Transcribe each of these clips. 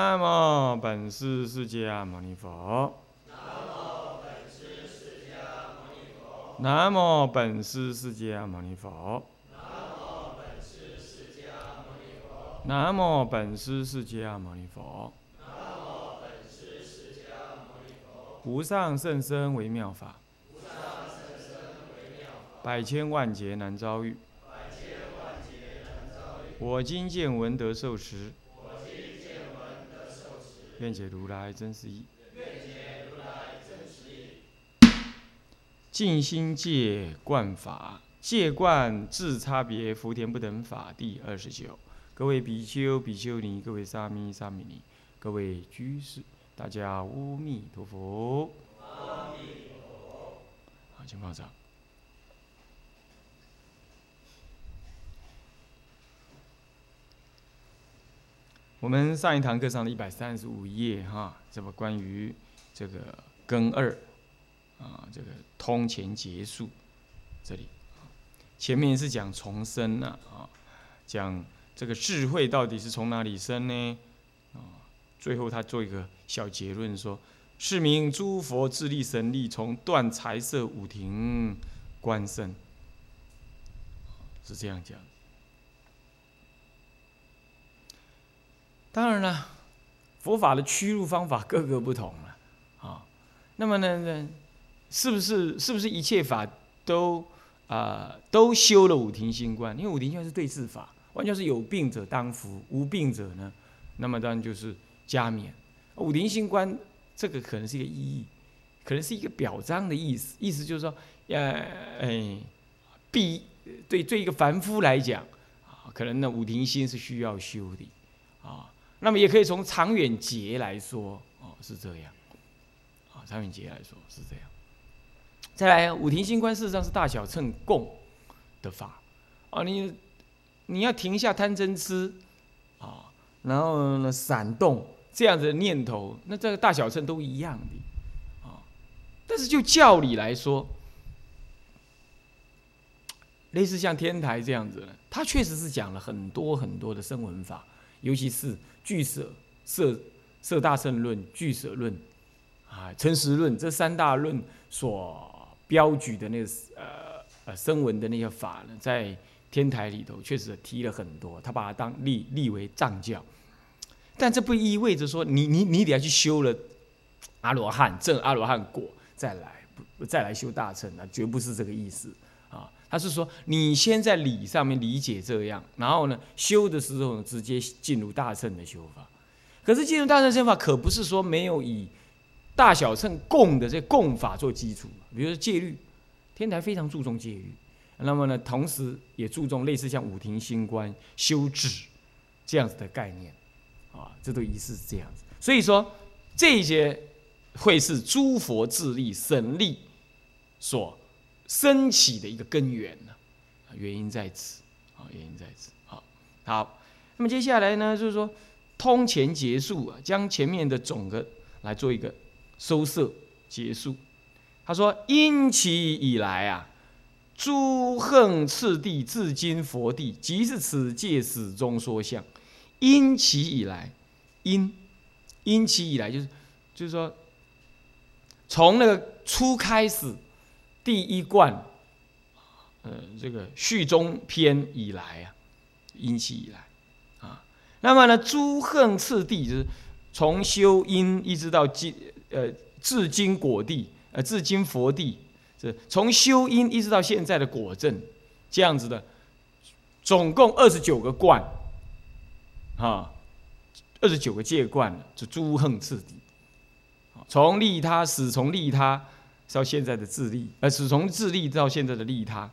南无本师释迦牟尼佛。南无本师释迦牟尼佛。南无本师释迦牟尼佛。无上甚深微妙法，百千万劫难遭遇。我今见闻得受持，愿解如来真实义。尽心戒观法，戒观自差别福田不等法第二十九。各位比丘、比丘尼，各位沙弥、沙弥尼，各位居士，大家阿弥陀佛。好，请放上。我们上一堂课上的一百三十五页哈，这么关于这个根二啊，这个通前结束这里，前面是讲重生呐啊，讲这个智慧到底是从哪里生呢？啊，最后他做一个小结论说，是名诸佛智力神力从断财色五庭观生，是这样讲。当然了，佛法的驱入方法各个不同了，啊，那么呢呢，是不是是不是一切法都啊都修了五庭心观？因为五庭心观是对治法，完全是有病者当服，无病者呢，那么当然就是加冕。五庭心观这个可能是一个意义，可能是一个表彰的意思，意思就是说，呃，哎，必对对一个凡夫来讲，啊，可能呢五庭心是需要修的，啊。那么也可以从长远劫来说，哦，是这样，啊，长远劫来说是这样。再来，五庭星观事实上是大小乘共的法，啊，你你要停下贪嗔痴，啊，然后呢闪动这样子的念头，那这个大小乘都一样的，啊，但是就教理来说，类似像天台这样子，它确实是讲了很多很多的声闻法。尤其是俱舍、色色大乘论、俱舍论啊、诚实论这三大论所标举的那个呃呃声闻的那些法呢，在天台里头确实提了很多，他把它当立立为藏教，但这不意味着说你你你得要去修了阿罗汉证阿罗汉果再来不再来修大乘啊，绝不是这个意思。他是说，你先在理上面理解这样，然后呢，修的时候直接进入大乘的修法。可是进入大乘修法，可不是说没有以大小乘共的这共法做基础。比如说戒律，天台非常注重戒律，那么呢，同时也注重类似像五庭星观修止这样子的概念，啊，这都仪式是这样子。所以说，这些会是诸佛智力神力所。升起的一个根源呢，原因在此啊，原因在此。好，好，那么接下来呢，就是说通前结束啊，将前面的总的来做一个收摄结束。他说：因其以来啊，诸横次第至今佛地，即是此界始终说相。因其以来，因因其以来，就是就是说，从那个初开始。第一贯，呃，这个序中篇以来啊，因其以来啊，那么呢，诸横次第就是从修因一直到今，呃，至今果地，呃，至今佛地，这从修因一直到现在的果证，这样子的，总共二十九个冠，啊，二十九个戒冠，就诸横次第，从利他始，从利他。到现在的自利，呃，是从自利到现在的利他，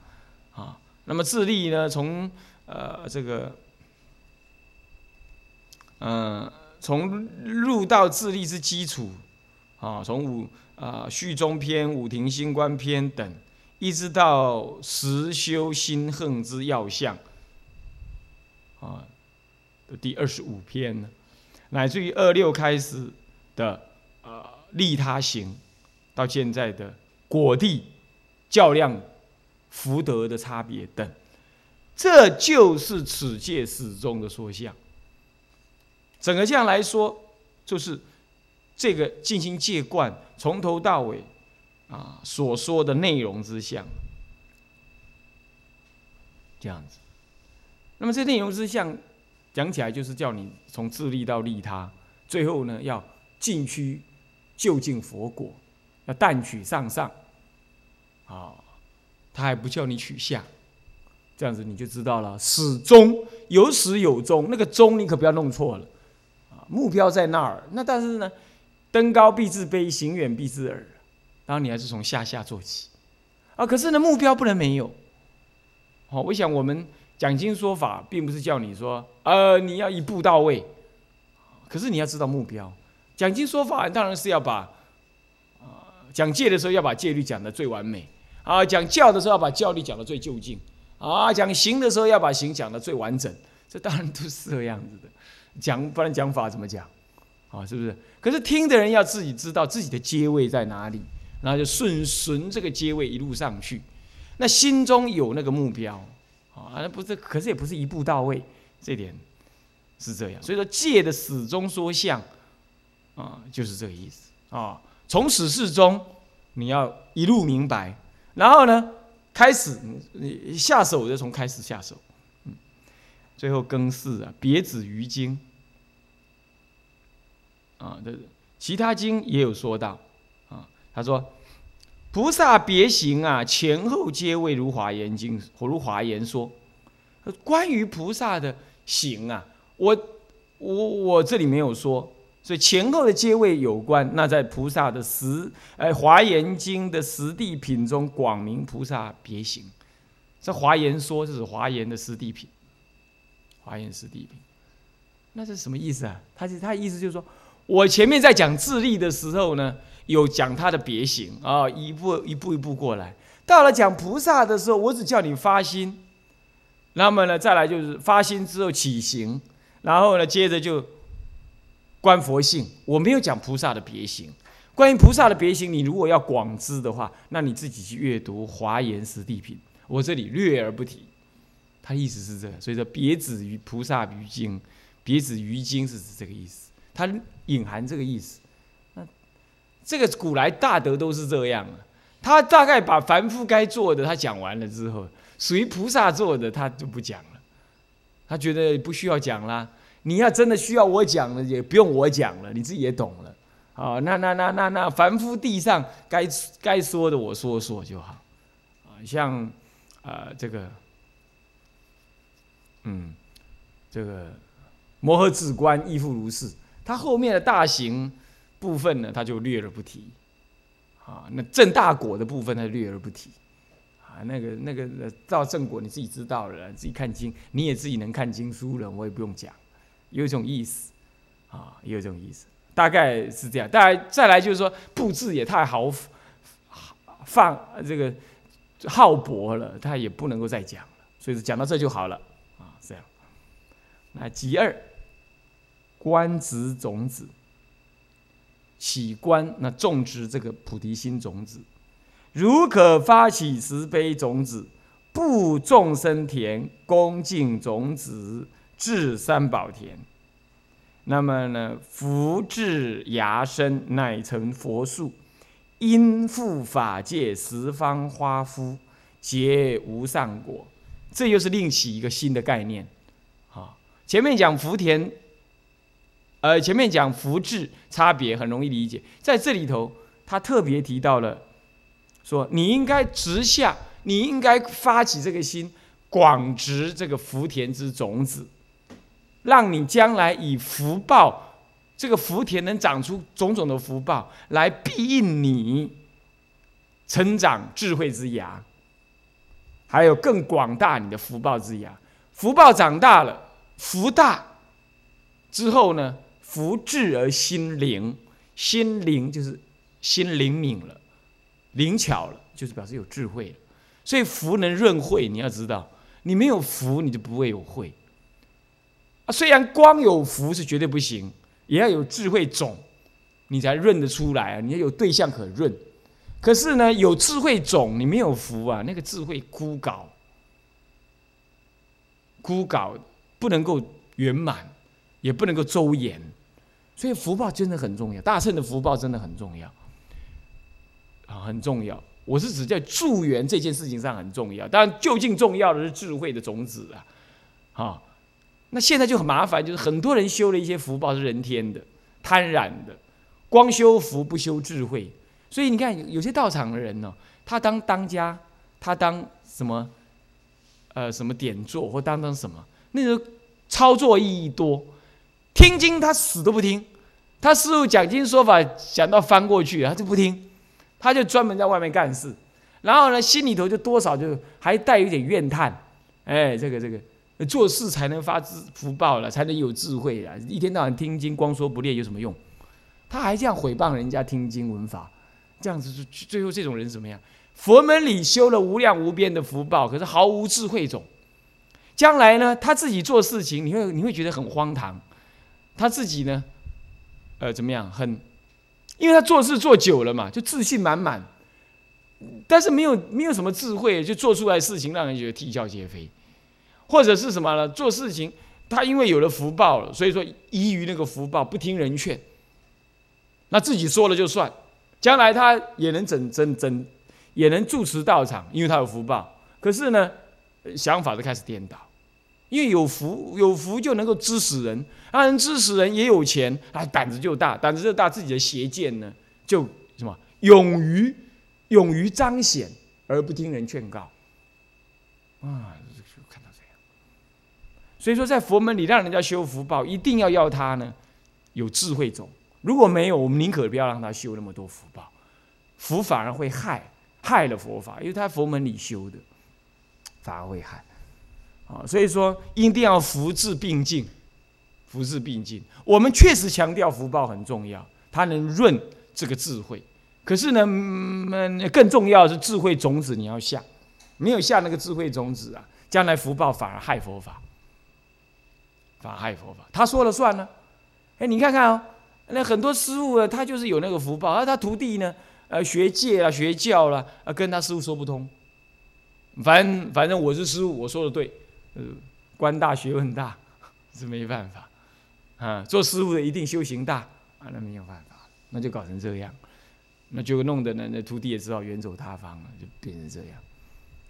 啊，那么自利呢，从呃这个，嗯，从入道自利之基础，啊，从五啊序中篇、五庭星官篇等，一直到实修心恨之要相，啊，的第二十五篇呢，乃至于二六开始的呃利他行。到现在的果地较量福德的差别等，这就是此界始终的说相。整个这样来说，就是这个进行戒观，从头到尾啊所说的内容之相，这样子。那么这内容之相讲起来，就是叫你从自利到利他，最后呢要进趋就近佛果，要淡取上上，啊，他还不叫你取下。这样子你就知道了，始终有始有终，那个终你可不要弄错了，啊，目标在那儿。那但是呢，登高必自卑，行远必自耳。然后你还是从下下做起，啊，可是呢，目标不能没有。好，我想我们讲经说法，并不是叫你说，呃，你要一步到位，可是你要知道目标。讲经说法当然是要把，讲戒的时候要把戒律讲的最完美，啊，讲教的时候要把教律讲的最就近。啊，讲行的时候要把行讲的最完整，这当然都是这样子的。讲不然讲法怎么讲？啊，是不是？可是听的人要自己知道自己的阶位在哪里，然后就顺顺这个阶位一路上去。那心中有那个目标，啊，那不是，可是也不是一步到位，这点是这样。所以说戒的始终说相，啊，就是这个意思啊。从始至终你要一路明白，然后呢？开始，你下手就从开始下手，嗯，最后更四啊，别指于经啊，这其他经也有说到啊，他说菩萨别行啊，前后皆为如华严经或如华严说，关于菩萨的行啊，我我我这里没有说。所以前后的阶位有关，那在菩萨的十哎华严经的十地品中，广明菩萨别行。这华严说，这是华严的十地品。华严十地品，那是什么意思啊？他是他意思就是说，我前面在讲自利的时候呢，有讲他的别行啊，一步一步一步过来。到了讲菩萨的时候，我只叫你发心，那么呢，再来就是发心之后起行，然后呢，接着就。观佛性，我没有讲菩萨的别行。关于菩萨的别行，你如果要广知的话，那你自己去阅读《华严实地品》，我这里略而不提。他意思是这个，所以说别指于菩萨于经，别指于经是指这个意思，它隐含这个意思。那这个古来大德都是这样啊，他大概把凡夫该做的他讲完了之后，属于菩萨做的他就不讲了，他觉得不需要讲啦。你要真的需要我讲了，也不用我讲了，你自己也懂了。啊，那那那那那凡夫地上该该说的，我说说就好。啊，像啊这个，嗯，这个摩诃智观亦复如是。他后面的大行部分呢，他就略而不提。啊，那正大果的部分他略而不提。啊，那个那个到正果你自己知道了，自己看经，你也自己能看经书了，我也不用讲。有一种意思，啊，有一种意思，大概是这样。大概再来就是说，布置也太豪放这个浩博了，他也不能够再讲了。所以讲到这就好了，啊，这样。那其二，观植种子，起观那种植这个菩提心种子，如可发起慈悲种子，布众生田，恭敬种子。至三宝田，那么呢？福至芽生，乃成佛树，因复法界十方花夫，结无上果。这又是另起一个新的概念。啊，前面讲福田，呃，前面讲福至差别很容易理解，在这里头，他特别提到了，说你应该直下，你应该发起这个心，广植这个福田之种子。让你将来以福报，这个福田能长出种种的福报，来庇应你成长智慧之芽，还有更广大你的福报之芽。福报长大了，福大之后呢，福智而心灵，心灵就是心灵敏了，灵巧了，就是表示有智慧了。所以福能润慧，你要知道，你没有福，你就不会有慧。啊，虽然光有福是绝对不行，也要有智慧种，你才认得出来啊！你要有对象可认。可是呢，有智慧种，你没有福啊，那个智慧枯槁，枯槁不能够圆满，也不能够周延，所以福报真的很重要，大乘的福报真的很重要，啊，很重要。我是指在助缘这件事情上很重要，当然究竟重要的是智慧的种子啊，啊，那现在就很麻烦，就是很多人修了一些福报是人天的、贪婪的，光修福不修智慧，所以你看有些道场的人呢，他当当家，他当什么，呃，什么点座或当当什么，那个操作意义多。听经他死都不听，他师傅讲经说法讲到翻过去，他就不听，他就专门在外面干事，然后呢心里头就多少就还带有点怨叹，哎，这个这个。做事才能发智福报了，才能有智慧啊！一天到晚听经光说不练有什么用？他还这样毁谤人家听经闻法，这样子最后这种人怎么样？佛门里修了无量无边的福报，可是毫无智慧种，将来呢他自己做事情，你会你会觉得很荒唐。他自己呢，呃，怎么样？很，因为他做事做久了嘛，就自信满满，但是没有没有什么智慧，就做出来事情让人觉得啼笑皆非，或者是什么呢？做事情他因为有了福报了，所以说依于那个福报，不听人劝，那自己说了就算，将来他也能整整整，也能住持道场，因为他有福报。可是呢，想法就开始颠倒。因为有福，有福就能够支使人，让，人支使人也有钱，啊，胆子就大，胆子就大，自己的邪见呢，就什么勇于勇于彰显，而不听人劝告，啊，所以说，在佛门里让人家修福报，一定要要他呢有智慧种，如果没有，我们宁可不要让他修那么多福报，福反而会害害了佛法，因为他佛门里修的，反而会害。啊，所以说一定要福智并进，福智并进。我们确实强调福报很重要，它能润这个智慧。可是呢，嗯，更重要的是智慧种子你要下，没有下那个智慧种子啊，将来福报反而害佛法，法害佛法。他说了算呢。哎，你看看哦，那很多师傅啊，他就是有那个福报，而他徒弟呢，呃，学戒啊，学教了，啊，跟他师傅说不通。反正反正我是师傅，我说的对。呃，官大学问大是没办法啊，做师傅的一定修行大啊，那没有办法，那就搞成这样，那就弄得呢，那徒弟也知道远走他方了，就变成这样。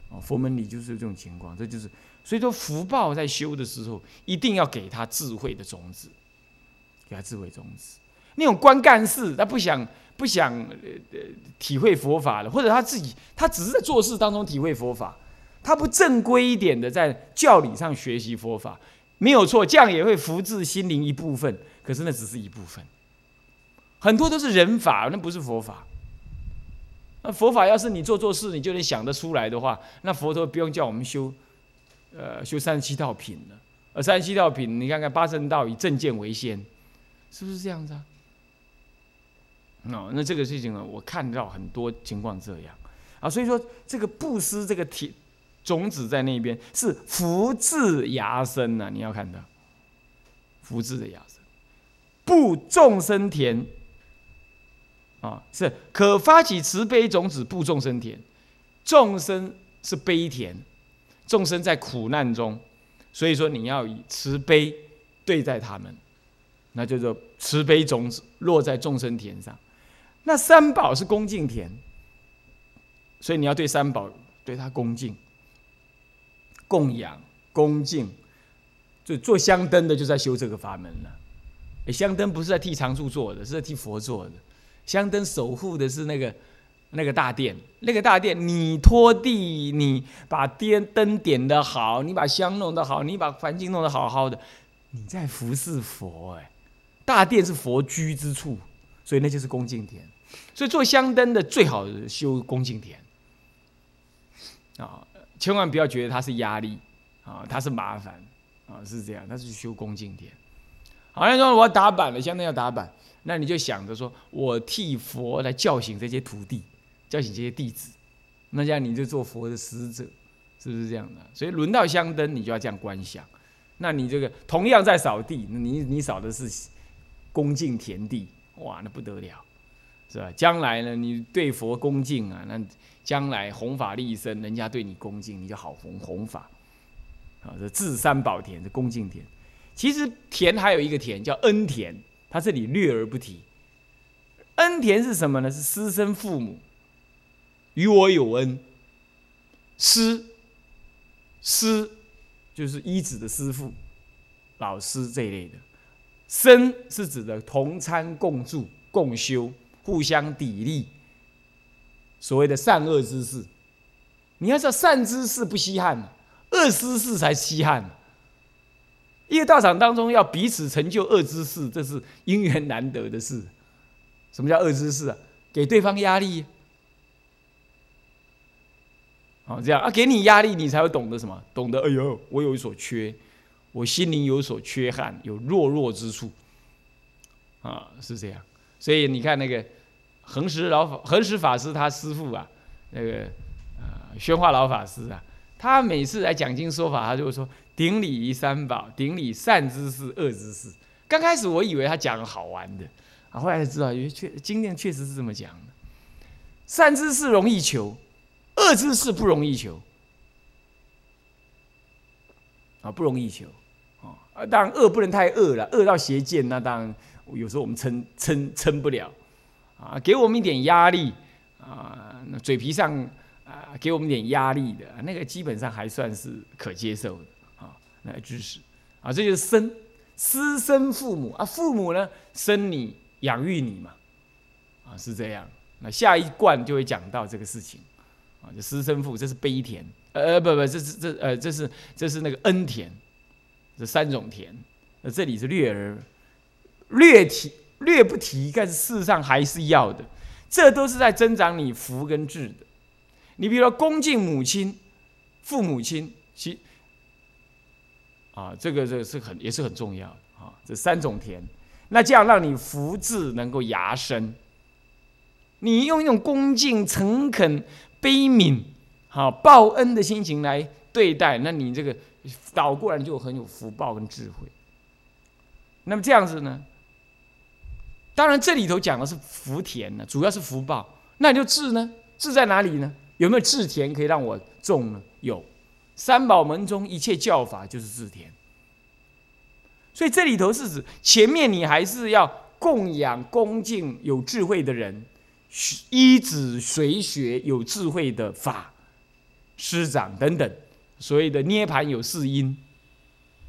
哦，佛门里就是这种情况，这就是所以说福报在修的时候，一定要给他智慧的种子，给他智慧种子。那种官干事，他不想不想呃呃体会佛法了，或者他自己他只是在做事当中体会佛法。他不正规一点的在教理上学习佛法，没有错，这样也会福至心灵一部分。可是那只是一部分，很多都是人法，那不是佛法。那佛法要是你做做事你就能想得出来的话，那佛陀不用叫我们修，呃，修三十七道品了。而三十七道品，你看看八正道以正见为先，是不是这样子啊？哦，那这个事情呢，我看到很多情况这样啊，所以说这个布施这个体。种子在那边是福至芽生呐，你要看到福至的芽生，布众生田啊，是可发起慈悲种子，布众生田。众生是悲田，众生在苦难中，所以说你要以慈悲对待他们，那就做慈悲种子落在众生田上。那三宝是恭敬田，所以你要对三宝对他恭敬。供养、恭敬，就做香灯的就在修这个法门了。香灯不是在替常住做的，是在替佛做的。香灯守护的是那个那个大殿，那个大殿你拖地，你把电灯点的好，你把香弄得好，你把环境弄得好好的，你在服侍佛哎。大殿是佛居之处，所以那就是恭敬田。所以做香灯的最好修恭敬田啊。千万不要觉得它是压力啊，它是麻烦啊，是这样，它是修恭敬天。好像说我要打板了，相当要打板，那你就想着说我替佛来叫醒这些徒弟，叫醒这些弟子，那这样你就做佛的使者，是不是这样的？所以轮到香灯，你就要这样观想。那你这个同样在扫地，你你扫的是恭敬田地，哇，那不得了，是吧？将来呢，你对佛恭敬啊，那。将来弘法利生，人家对你恭敬，你就好弘弘法。啊，这至三宝田是恭敬田。其实田还有一个田叫恩田，他这里略而不提。恩田是什么呢？是师生父母与我有恩。师师就是医子的师傅、老师这一类的。生是指的同参共住、共修、互相砥砺，所谓的善恶之事。你要知道，善之事不稀罕，恶之事才稀罕。一个道场当中要彼此成就恶之事，这是因缘难得的事。什么叫恶之事啊？给对方压力。好，这样啊，给你压力，你才会懂得什么？懂得，哎呦，我有所缺，我心灵有所缺憾，有弱弱之处。啊，是这样。所以你看那个恒石老法，恒石法师他师父啊，那个呃宣化老法师啊，他每次来讲经说法，他就会说。顶礼三宝，顶礼善知识、恶知识。刚开始我以为他讲好玩的，啊，后来才知道，因为确经验确实是这么讲的。善知识容易求，恶之事不容易求。啊，不容易求。啊，当然恶不能太恶了，恶到邪见，那当然有时候我们撑撑撑不了。啊，给我们一点压力，啊，那嘴皮上啊，给我们点压力的那个，基本上还算是可接受的。啊。那知识，啊，这就是生，私生父母啊，父母呢生你养育你嘛，啊是这样。那下一贯就会讲到这个事情，啊，就师生父，这是悲田，呃不不，这是这呃这是这是那个恩田，这三种田。那这里是略而略提略不提，但是事实上还是要的，这都是在增长你福跟智的。你比如说恭敬母亲、父母亲，其。啊，这个这个是很也是很重要的啊，这三种田，那这样让你福智能够牙生，你用一种恭敬、诚恳、悲悯、好报恩的心情来对待，那你这个倒过来就很有福报跟智慧。那么这样子呢？当然这里头讲的是福田呢，主要是福报。那你就智呢？智在哪里呢？有没有智田可以让我种呢？有。三宝门中一切教法就是智田，所以这里头是指前面你还是要供养恭敬有智慧的人，依止随学有智慧的法师长等等。所谓的涅盘有四因，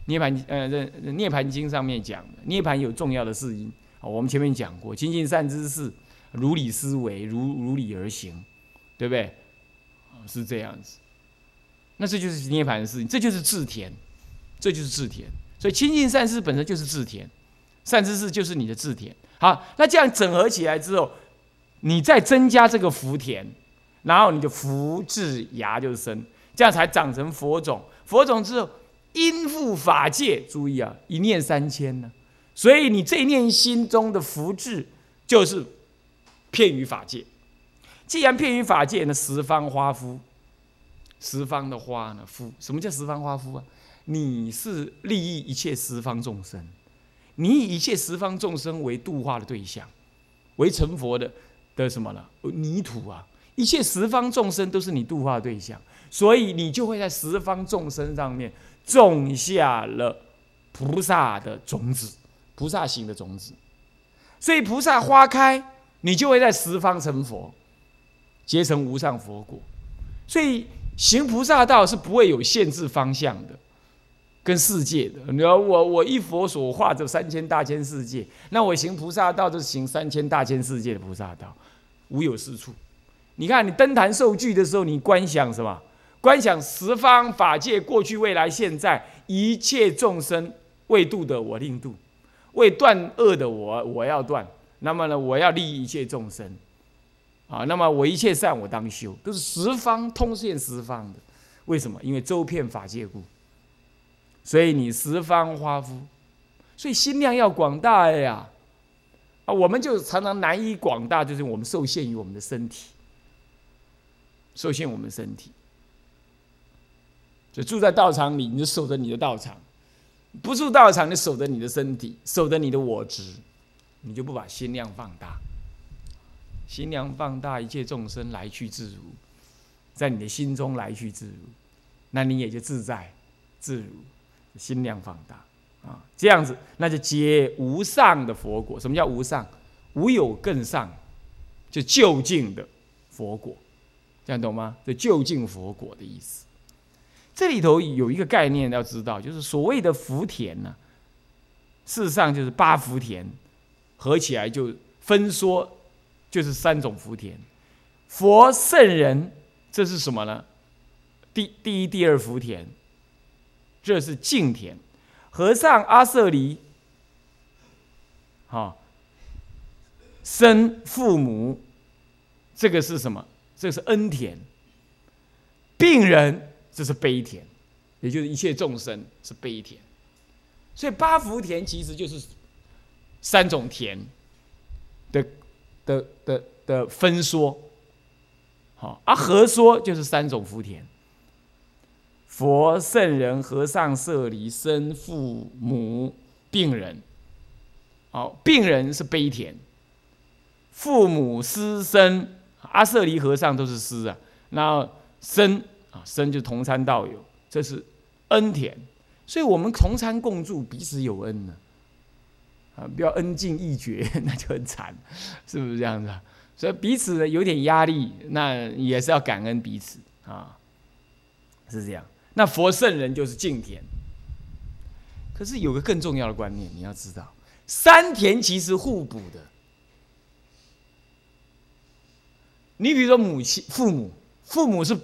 涅盘呃这涅盘经上面讲的涅盘有重要的四因，我们前面讲过，精进善知识，如理思维，如如理而行，对不对？是这样子。那这就是涅盘的事情，这就是智田，这就是智田。所以亲近善事本身就是智田，善知识就是你的智田。好，那这样整合起来之后，你再增加这个福田，然后你的福智芽就生，这样才长成佛种。佛种之后，因复法界，注意啊，一念三千呢。所以你这一念心中的福智，就是片于法界。既然片于法界呢，十方花夫。十方的花呢？夫什么叫十方花夫啊？你是利益一切十方众生，你以一切十方众生为度化的对象，为成佛的的什么呢？泥土啊！一切十方众生都是你度化对象，所以你就会在十方众生上面种下了菩萨的种子，菩萨行的种子。所以菩萨花开，你就会在十方成佛，结成无上佛果。所以。行菩萨道是不会有限制方向的，跟世界的。你要我我一佛所化这三千大千世界，那我行菩萨道就是行三千大千世界的菩萨道，无有是处。你看你登坛受具的时候，你观想什么？观想十方法界过去、未来、现在一切众生未度的我令度，未断恶的我我要断。那么呢，我要利益一切众生。啊，那么我一切善我当修，都是十方通现十方的，为什么？因为周遍法界故。所以你十方花夫，所以心量要广大呀。啊，我们就常常难以广大，就是我们受限于我们的身体，受限我们身体。就住在道场里，你就守着你的道场；不住道场，你守着你的身体，守着你的我执，你就不把心量放大。心量放大，一切众生来去自如，在你的心中来去自如，那你也就自在自如。心量放大，啊，这样子那就结无上的佛果。什么叫无上？无有更上，就就近的佛果，这样懂吗？这就近佛果的意思。这里头有一个概念要知道，就是所谓的福田呢，事实上就是八福田合起来就分说，就是三种福田。佛圣人，这是什么呢？第第一、第二福田，这是净田；和尚阿舍离，好，生父母，这个是什么？这是恩田。病人，这是悲田，也就是一切众生是悲田。所以八福田其实就是三种田的的的的分说。好，而和说就是三种福田。佛、圣人、和尚、舍离、生、父母、病人。好，病人是悲田，父母、师生、阿舍离和尚都是师啊。那生啊，生就同参道友，这是恩田。所以我们同参共住，彼此有恩呢。啊，不要恩尽义绝，那就很惨，是不是这样子啊？所以彼此有点压力，那也是要感恩彼此啊，是这样。那佛圣人就是净田，可是有个更重要的观念，你要知道，三田其实互补的。你比如说母亲、父母，父母是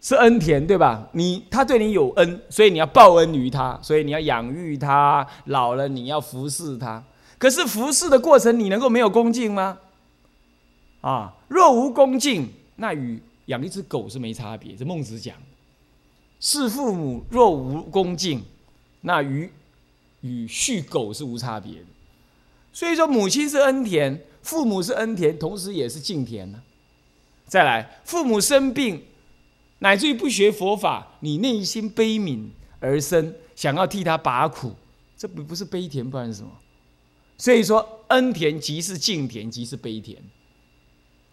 是恩田，对吧？你他对你有恩，所以你要报恩于他，所以你要养育他，老了你要服侍他。可是服侍的过程，你能够没有恭敬吗？啊，若无恭敬，那与养一只狗是没差别。这孟子讲。是父母若无恭敬，那与与畜狗是无差别的。所以说，母亲是恩田，父母是恩田，同时也是敬田呢。再来，父母生病，乃至于不学佛法，你内心悲悯而生，想要替他拔苦，这不不是悲田，不然是什么？所以说，恩田即是敬田，即是悲田。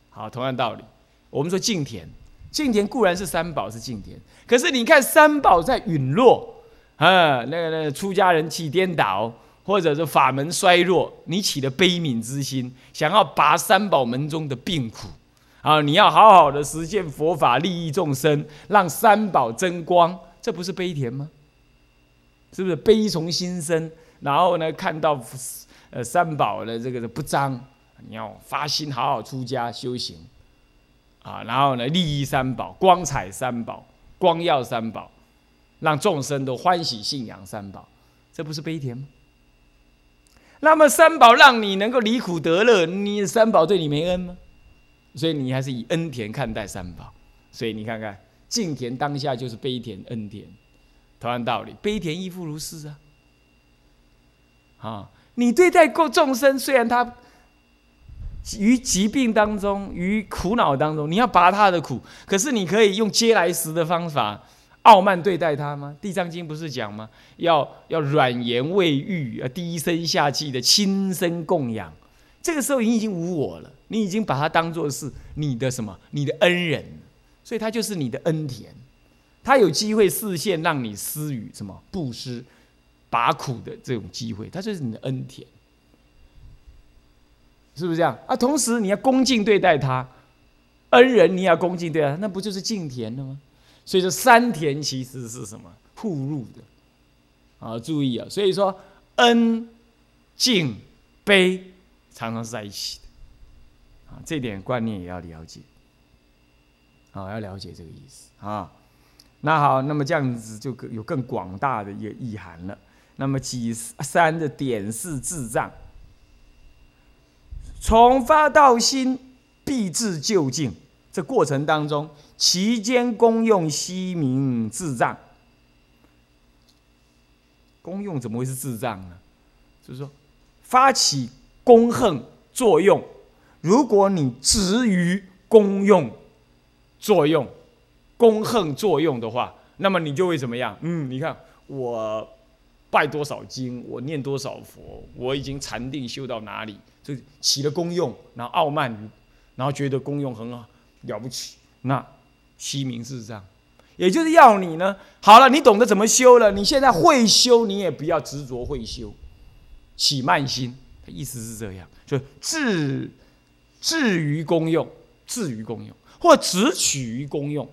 好，同样道理，我们说敬田。净田固然是三宝是净田，可是你看三宝在陨落，啊，那个那个出家人起颠倒，或者是法门衰弱，你起了悲悯之心，想要拔三宝门中的病苦，啊，你要好好的实践佛法，利益众生，让三宝增光，这不是悲田吗？是不是悲从心生？然后呢，看到呃三宝的这个不彰，你要发心好好出家修行。啊，然后呢，利益三宝，光彩三宝，光耀三宝，让众生都欢喜信仰三宝，这不是悲田吗？那么三宝让你能够离苦得乐，你三宝对你没恩吗？所以你还是以恩田看待三宝。所以你看看，敬田当下就是悲田恩田，同样道理，悲田亦复如是啊。啊，你对待过众生，虽然他。于疾病当中，于苦恼当中，你要拔他的苦，可是你可以用嗟来食的方法傲慢对待他吗？地藏经不是讲吗？要要软言慰喻，啊，低声下气的亲身供养。这个时候你已经无我了，你已经把他当做是你的什么？你的恩人，所以他就是你的恩田。他有机会视线让你施予什么布施、拔苦的这种机会，他就是你的恩田。是不是这样啊？同时你要恭敬对待他，恩人你要恭敬对待他，那不就是敬田了吗？所以说三田其实是什么互入的啊？注意啊！所以说恩、敬、悲常常是在一起的啊，这点观念也要了解啊，要了解这个意思啊。那好，那么这样子就有更广大的一个意涵了。那么几三的点是智障。从发到心，必至就近。这过程当中，其间功用悉明智障。功用怎么会是智障呢？就是说，发起功恨作用，如果你执于功用作用、功恨作用的话，那么你就会怎么样？嗯，你看我拜多少经，我念多少佛，我已经禅定修到哪里？就起了功用，然后傲慢，然后觉得功用很好了不起，那虚名是这样。也就是要你呢，好了，你懂得怎么修了，你现在会修，你也不要执着会修，起慢心。他意思是这样，就至至于功用，至于功用，或只取于功用，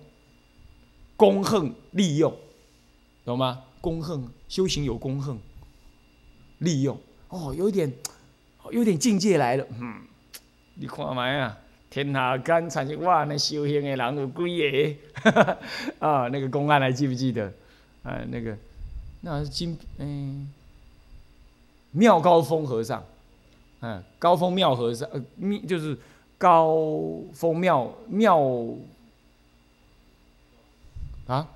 功恨利用，懂吗？功恨修行有功恨，利用哦，有一点 有点境界来了，嗯，你看嘛呀。天下间产生哇，那修行的人有几个？啊，那个公案还记不记得？啊，那个那是金嗯，妙高峰和尚，嗯，高峰妙和尚，呃，密就是高峰妙妙啊，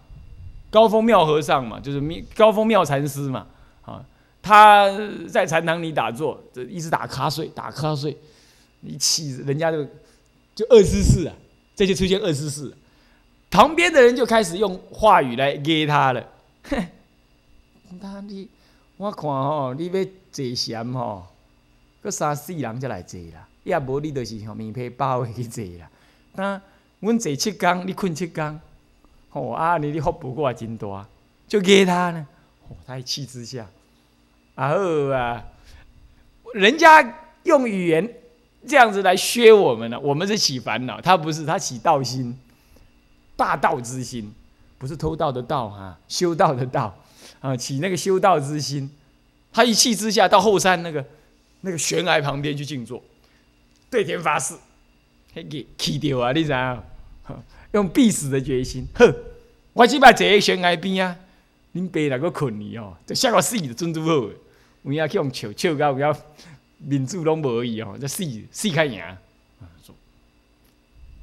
高峰妙和尚嘛，就是密高峰妙禅师嘛，啊，他在禅堂里打坐，这一直打瞌睡，打瞌睡，一气人家就。就二十四啊，这就出现二十四，旁边的人就开始用话语来给他了。哼，那你我看吼，你要坐禅吼，搁三四人才来坐啦。要无你就是后面被包去坐啦。那阮坐七工，你困七工，吼啊，你你福不过真大，就给他呢。哦，他一气之下，啊好啊，人家用语言。这样子来削我们呢？我们是起烦恼，他不是，他起道心，大道之心，不是偷盗的盗哈，修道的道啊，起那个修道之心。他一气之下到后山那个那个悬崖旁边去静坐，对天发誓，嘿给气掉啊！你知道？用必死的决心，哼！我只把坐在悬崖边啊，恁爸来个困你哦，就吓我死的准拄好，有影去用笑笑到要。民主拢无伊哦，这死死开赢。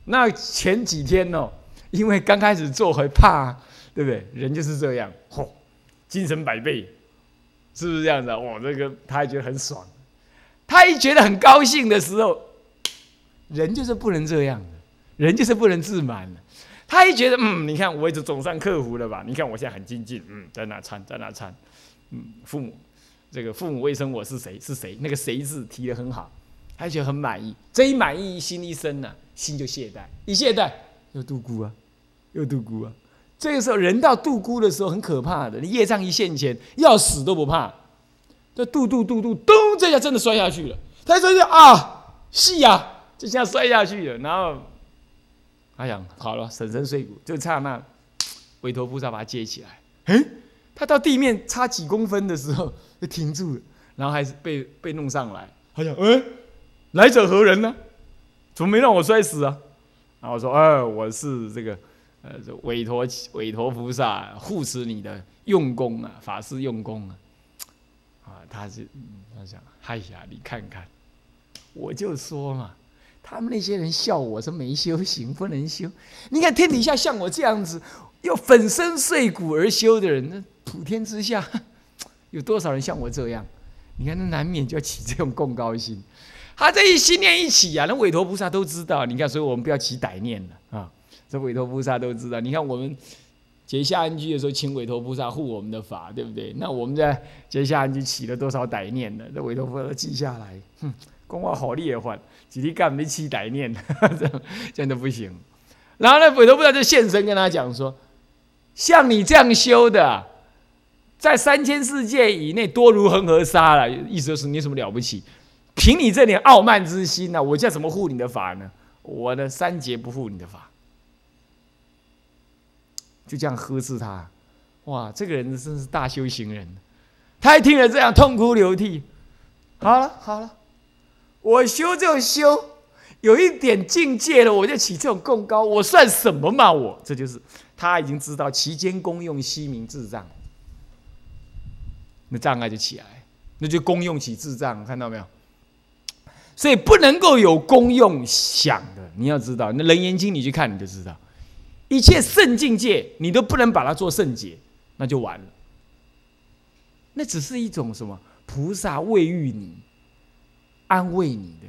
那前几天哦，因为刚开始做会怕，对不对？人就是这样，吼，精神百倍，是不是这样子？哇，这个他还觉得很爽。他一觉得很高兴的时候，人就是不能这样的，人就是不能自满的。他一觉得，嗯，你看我已经总算克服了吧？你看我现在很精进，嗯，在那参，在那参，嗯，父母。这个父母未生我是谁？是谁？那个“谁”字提的很好，他觉得很满意。这一满意，心一生呢，心就懈怠，一懈怠又度孤啊，又度孤啊。这个时候，人到度孤的时候很可怕的，你业障一现前，要死都不怕。这度度度度，咚，这下真的摔下去了。他说：“啊，是呀，这下摔下去了。”然后，他想好了，粉身碎骨，就刹那，韦陀菩萨把他接起来。哎，他到地面差几公分的时候。就停住了，然后还是被被弄上来。他想：“哎，来者何人呢？怎么没让我摔死啊？”然后我说：“哎，我是这个呃，韦陀韦陀菩萨护持你的用功啊，法师用功啊。”啊，他是他想：“哎呀，你看看，我就说嘛，他们那些人笑我说没修行，不能修。你看天底下像我这样子又粉身碎骨而修的人，那普天之下。”有多少人像我这样？你看，那难免就要起这种共高心。他这一心念一起呀，那韦陀菩萨都知道。你看，所以我们不要起歹念了啊。这韦陀菩萨都知道。你看，我们结下安居的时候，请韦陀菩萨护我们的法，对不对？那我们在结下安居起了多少歹念呢？这韦陀菩萨都记下来。哼，公话好厉害，几天干没起歹念，这样这样都不行。然后呢，韦陀菩萨就现身跟他讲说：像你这样修的。在三千世界以内，多如恒河沙了。意思就是你有什么了不起？凭你这点傲慢之心呢？我叫怎么护你的法呢？我的三劫不护你的法，就这样呵斥他。哇，这个人真是大修行人。他一听了这样，痛哭流涕。好了好了，我修就修，有一点境界了，我就起这种更高，我算什么嘛？我这就是他已经知道其间功用悉明智障。那障碍就起来，那就功用起智障，看到没有？所以不能够有功用想的，你要知道，那《楞严经》你去看你就知道，一切圣境界你都不能把它做圣洁，那就完了。那只是一种什么？菩萨未遇你、安慰你的，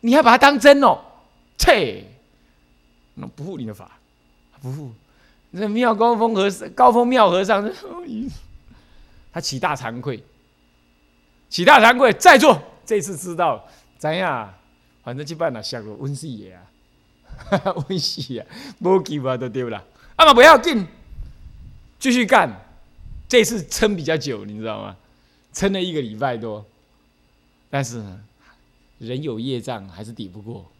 你还把它当真哦？切，那不护你的法，不护。那妙高峰和尚、高峰妙和尚，他起大惭愧，起大惭愧，再做这次知道怎样？反正去办了下个温室爷啊，温室爷，无机会都丢了。那么不要紧，继续干。这次撑比较久，你知道吗？撑了一个礼拜多，但是呢，人有业障，还是抵不过。